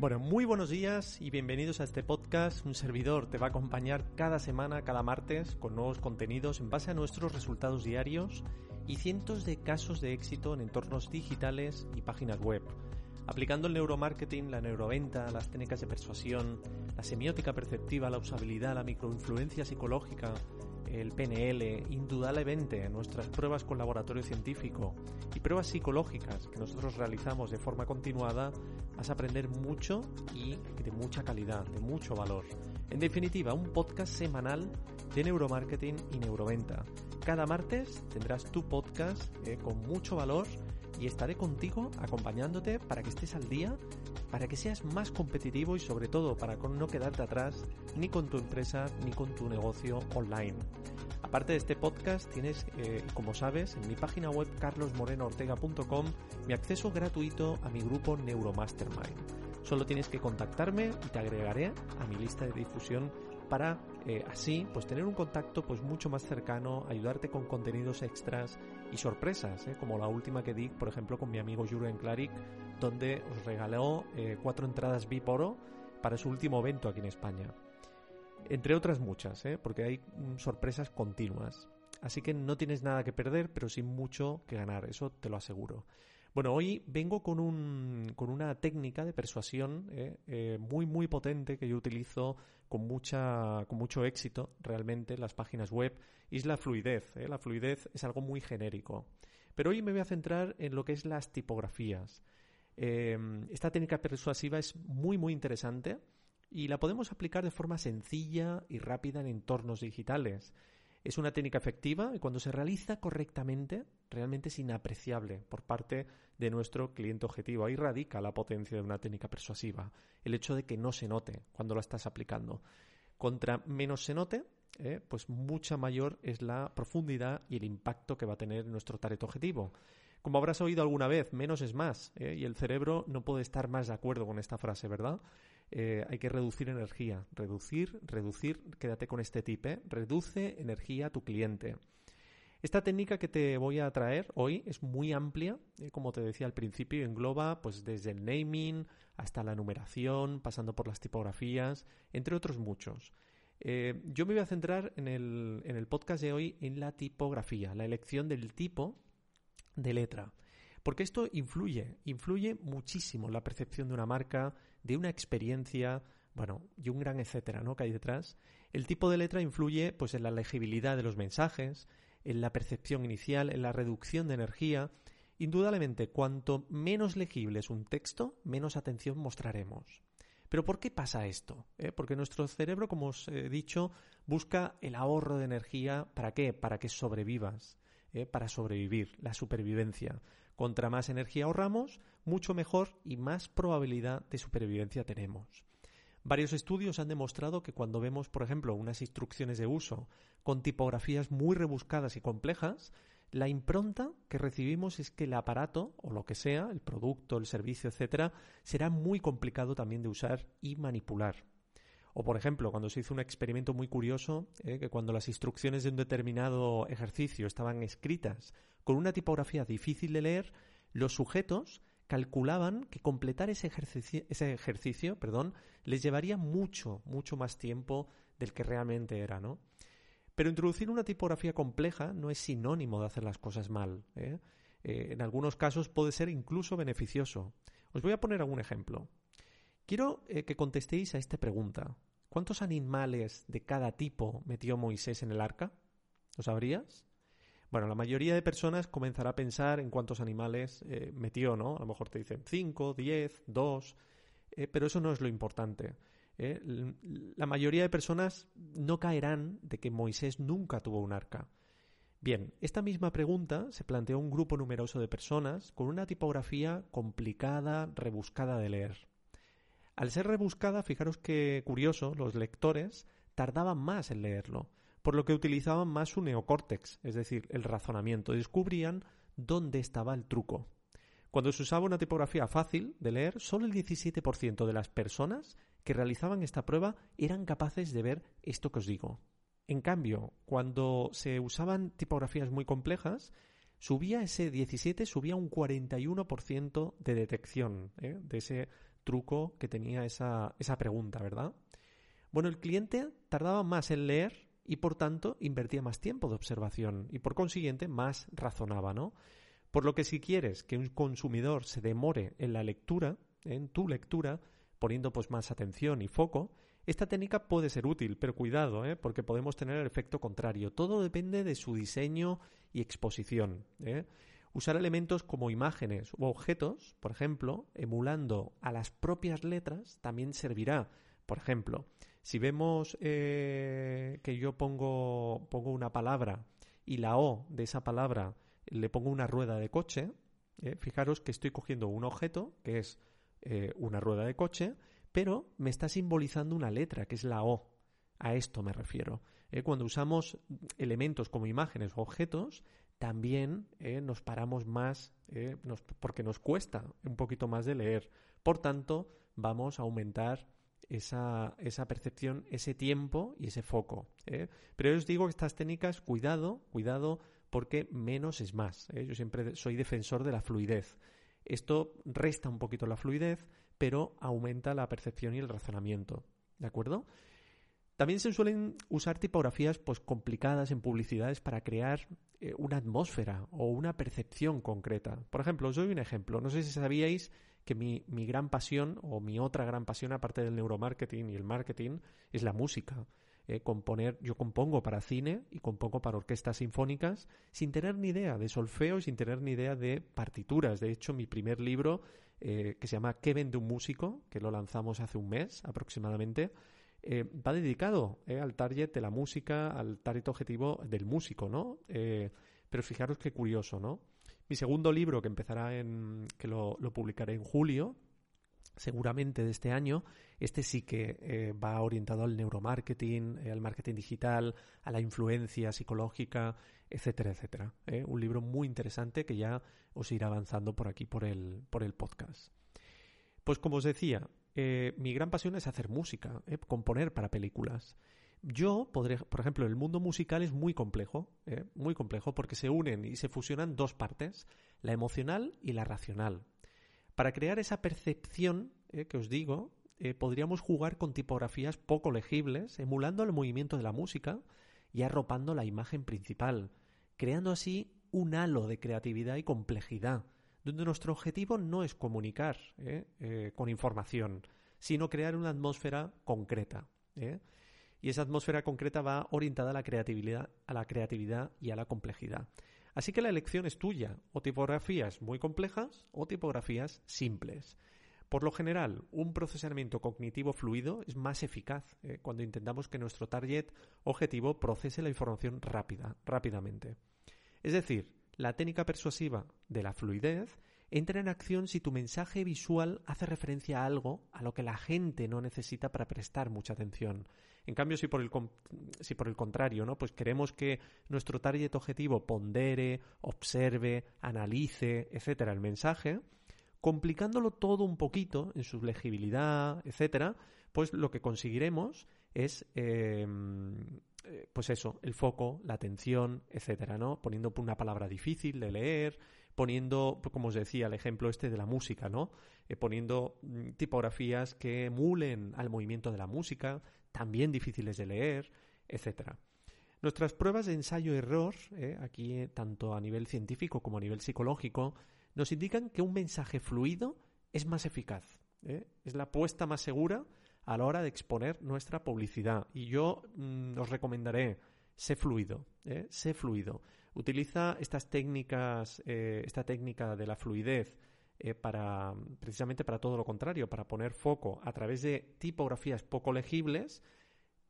Bueno, muy buenos días y bienvenidos a este podcast. Un servidor te va a acompañar cada semana, cada martes, con nuevos contenidos en base a nuestros resultados diarios y cientos de casos de éxito en entornos digitales y páginas web. Aplicando el neuromarketing, la neuroventa, las técnicas de persuasión, la semiótica perceptiva, la usabilidad, la microinfluencia psicológica, el PNL, indudablemente nuestras pruebas con laboratorio científico y pruebas psicológicas que nosotros realizamos de forma continuada, vas a aprender mucho y de mucha calidad, de mucho valor. En definitiva, un podcast semanal de neuromarketing y neuroventa. Cada martes tendrás tu podcast eh, con mucho valor y estaré contigo acompañándote para que estés al día, para que seas más competitivo y sobre todo para no quedarte atrás ni con tu empresa ni con tu negocio online. Aparte de este podcast, tienes, eh, como sabes, en mi página web carlosmorenoortega.com mi acceso gratuito a mi grupo Neuromastermind. Solo tienes que contactarme y te agregaré a mi lista de difusión para eh, así pues tener un contacto pues mucho más cercano, ayudarte con contenidos extras y sorpresas, ¿eh? como la última que di, por ejemplo, con mi amigo Jurgen Klarik, donde os regaló cuatro entradas VIP oro para su último evento aquí en España. Entre otras muchas, porque hay mm, sorpresas continuas. Así que no tienes nada que perder, pero sí mucho que ganar, eso te lo aseguro. Bueno, hoy vengo con, un, con una técnica de persuasión eh, eh, muy, muy potente que yo utilizo con, mucha, con mucho éxito realmente en las páginas web y es la fluidez. Eh. La fluidez es algo muy genérico. Pero hoy me voy a centrar en lo que es las tipografías. esta técnica persuasiva es muy, muy interesante y la podemos aplicar de forma sencilla y rápida en entornos digitales. Es una técnica efectiva y cuando se realiza correctamente, realmente es inapreciable por parte de nuestro cliente objetivo. Ahí radica la potencia de una técnica persuasiva, el hecho de que no se note cuando la estás aplicando. Contra menos se note, eh, pues mucha mayor es la profundidad y el impacto que va a tener nuestro target objetivo. Como habrás oído alguna vez, menos es más, eh, y el cerebro no puede estar más de acuerdo con esta frase, ¿verdad? Eh, hay que reducir energía. Reducir, reducir, quédate con este tip, ¿eh? reduce energía a tu cliente. Esta técnica que te voy a traer hoy es muy amplia, eh, como te decía al principio, engloba pues desde el naming hasta la numeración, pasando por las tipografías, entre otros muchos. yo me voy a centrar en el, en el podcast de hoy en la tipografía, la elección del tipo de letra. Porque esto influye, influye muchísimo en la percepción de una marca, de una experiencia, bueno, y un gran etcétera, ¿no? que hay detrás. El tipo de letra influye pues en la legibilidad de los mensajes, en la percepción inicial, en la reducción de energía. Indudablemente, cuanto menos legible es un texto, menos atención mostraremos. Pero ¿por qué pasa esto? ¿Eh? Porque nuestro cerebro, como os he dicho, busca el ahorro de energía. ¿Para qué? Para que sobrevivas. ¿Eh? Para sobrevivir, la supervivencia. Contra más energía ahorramos, mucho mejor y más probabilidad de supervivencia tenemos. Varios estudios han demostrado que cuando vemos, por ejemplo, unas instrucciones de uso con tipografías muy rebuscadas y complejas, la impronta que recibimos es que el aparato, o lo que sea, el producto, el servicio, etcétera, será muy complicado también de usar y manipular. O, por ejemplo, cuando se hizo un experimento muy curioso, eh, que cuando las instrucciones de un determinado ejercicio estaban escritas con una tipografía difícil de leer, los sujetos calculaban que completar ese ejercicio, ese ejercicio perdón, les llevaría mucho, mucho más tiempo del que realmente era, ¿no? Pero introducir una tipografía compleja no es sinónimo de hacer las cosas mal. ¿eh? Eh, en algunos casos puede ser incluso beneficioso. Os voy a poner algún ejemplo. Quiero eh, que contestéis a esta pregunta. ¿Cuántos animales de cada tipo metió Moisés en el arca? ¿Lo sabrías? Bueno, la mayoría de personas comenzará a pensar en cuántos animales eh, metió, ¿no? A lo mejor te dicen 5, 10, 2, pero eso no es lo importante. ¿eh? La mayoría de personas no caerán de que Moisés nunca tuvo un arca. Bien, esta misma pregunta se planteó a un grupo numeroso de personas con una tipografía complicada, rebuscada de leer. Al ser rebuscada, fijaros que curioso, los lectores tardaban más en leerlo por lo que utilizaban más su neocórtex, es decir, el razonamiento, descubrían dónde estaba el truco. Cuando se usaba una tipografía fácil de leer, solo el 17% de las personas que realizaban esta prueba eran capaces de ver esto que os digo. En cambio, cuando se usaban tipografías muy complejas, subía ese 17, subía un 41% de detección ¿eh? de ese truco que tenía esa, esa pregunta, ¿verdad? Bueno, el cliente tardaba más en leer y por tanto invertía más tiempo de observación y por consiguiente más razonaba, ¿no? Por lo que si quieres que un consumidor se demore en la lectura, en tu lectura, poniendo pues más atención y foco, esta técnica puede ser útil, pero cuidado, ¿eh? porque podemos tener el efecto contrario. Todo depende de su diseño y exposición. ¿eh? Usar elementos como imágenes u objetos, por ejemplo, emulando a las propias letras, también servirá por ejemplo, si vemos eh, que yo pongo, pongo una palabra y la O de esa palabra le pongo una rueda de coche, eh, fijaros que estoy cogiendo un objeto que es eh, una rueda de coche, pero me está simbolizando una letra que es la O. A esto me refiero. cuando usamos elementos como imágenes o objetos, también nos paramos más porque nos cuesta un poquito más de leer. Por tanto, vamos a aumentar esa, esa percepción, ese tiempo y ese foco. ¿eh? Pero yo os digo que estas técnicas, cuidado, cuidado, porque menos es más. ¿eh? Yo siempre soy defensor de la fluidez. Esto resta un poquito la fluidez, pero aumenta la percepción y el razonamiento. ¿De acuerdo? También se suelen usar tipografías pues, complicadas en publicidades para crear eh, una atmósfera o una percepción concreta. Por ejemplo, os doy un ejemplo. No sé si sabíais que mi, mi gran pasión o mi otra gran pasión, aparte del neuromarketing y el marketing, es la música. Eh, componer, yo compongo para cine y compongo para orquestas sinfónicas sin tener ni idea de solfeo y sin tener ni idea de partituras. De hecho, mi primer libro, eh, que se llama ¿Qué vende un músico?, que lo lanzamos hace un mes aproximadamente, eh, va dedicado eh, al target de la música, al target objetivo del músico, ¿no? Eh, pero fijaros qué curioso, ¿no? Mi segundo libro, que empezará en. que lo, publicaré en julio, seguramente de este año, este sí que va orientado al neuromarketing, al marketing digital, a la influencia psicológica, etcétera, etcétera. Un libro muy interesante que ya os irá avanzando por aquí, por el, por el podcast. Pues como os decía, eh, mi gran pasión es hacer música, eh, componer para películas. Yo podré, por ejemplo, el mundo musical es muy complejo, eh, muy complejo, porque se unen y se fusionan dos partes, la emocional y la racional. Para crear esa percepción que os digo, podríamos jugar con tipografías poco legibles, emulando el movimiento de la música y arropando la imagen principal, creando así un halo de creatividad y complejidad donde nuestro objetivo no es comunicar ¿eh? Eh, con información, sino crear una atmósfera concreta. ¿eh? Y esa atmósfera concreta va orientada a la creatividad, a la creatividad y a la complejidad. Así que la elección es tuya, o tipografías muy complejas o tipografías simples. Por lo general, un procesamiento cognitivo fluido es más eficaz cuando intentamos que nuestro target objetivo procese la información rápida, rápidamente. Es decir, la técnica persuasiva de la fluidez entra en acción si tu mensaje visual hace referencia a algo a lo que la gente no necesita para prestar mucha atención. En cambio, si por el, si por el contrario, ¿no? Pues queremos que nuestro target objetivo pondere, observe, analice, etcétera, el mensaje, complicándolo todo un poquito en su legibilidad, etcétera, pues lo que conseguiremos es em, eh, pues eso, el foco, la atención, etcétera, ¿no? Poniendo una palabra difícil de leer, poniendo, como os decía, el ejemplo este de la música, ¿no? Eh, poniendo mm, tipografías que emulen al movimiento de la música, también difíciles de leer, etcétera. Nuestras pruebas de ensayo-error, eh, aquí tanto a nivel científico como a nivel psicológico, nos indican que un mensaje fluido es más eficaz. Es la apuesta más segura a la hora de exponer nuestra publicidad. Y yo mm, os recomendaré, sé fluido, ¿eh? sé fluido. Utiliza estas técnicas, eh, esta técnica de la fluidez eh, para precisamente para todo lo contrario, para poner foco a través de tipografías poco legibles.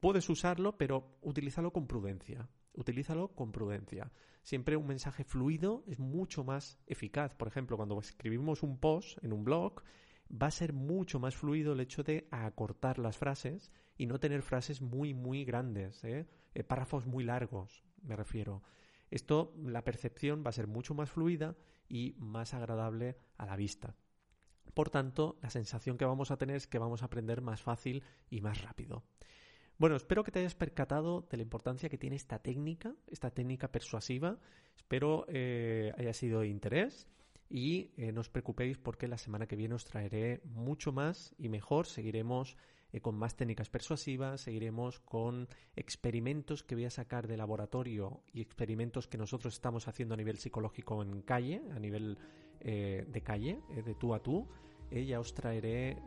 Puedes usarlo, pero utilízalo con prudencia. Utilízalo con prudencia. Siempre un mensaje fluido es mucho más eficaz. Por ejemplo, cuando escribimos un post en un blog, va a ser mucho más fluido el hecho de acortar las frases y no tener frases muy, muy grandes, ¿eh? Eh, párrafos muy largos, me refiero. Esto, la percepción va a ser mucho más fluida y más agradable a la vista. Por tanto, la sensación que vamos a tener es que vamos a aprender más fácil y más rápido. Bueno, espero que te hayas percatado de la importancia que tiene esta técnica, esta técnica persuasiva. Espero eh, haya sido de interés y eh, no os preocupéis porque la semana que viene os traeré mucho más y mejor. Seguiremos eh, con más técnicas persuasivas, seguiremos con experimentos que voy a sacar de laboratorio y experimentos que nosotros estamos haciendo a nivel psicológico en calle, a nivel eh, de calle, de tú a tú. ya os traeré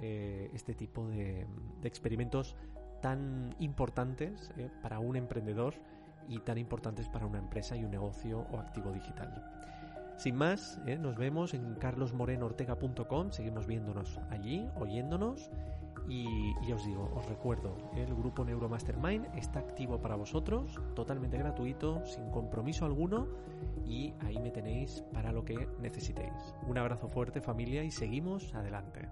este tipo de, experimentos tan importantes para un emprendedor y tan importantes para una empresa y un negocio o activo digital. Sin más, ¿eh? nos vemos en carlosmorenoortega.com, seguimos viéndonos allí, oyéndonos. Y, ya os digo, os recuerdo, el grupo Neuromastermind está activo para vosotros, totalmente gratuito, sin compromiso alguno, y ahí me tenéis para lo que necesitéis. Un abrazo fuerte familia y seguimos adelante.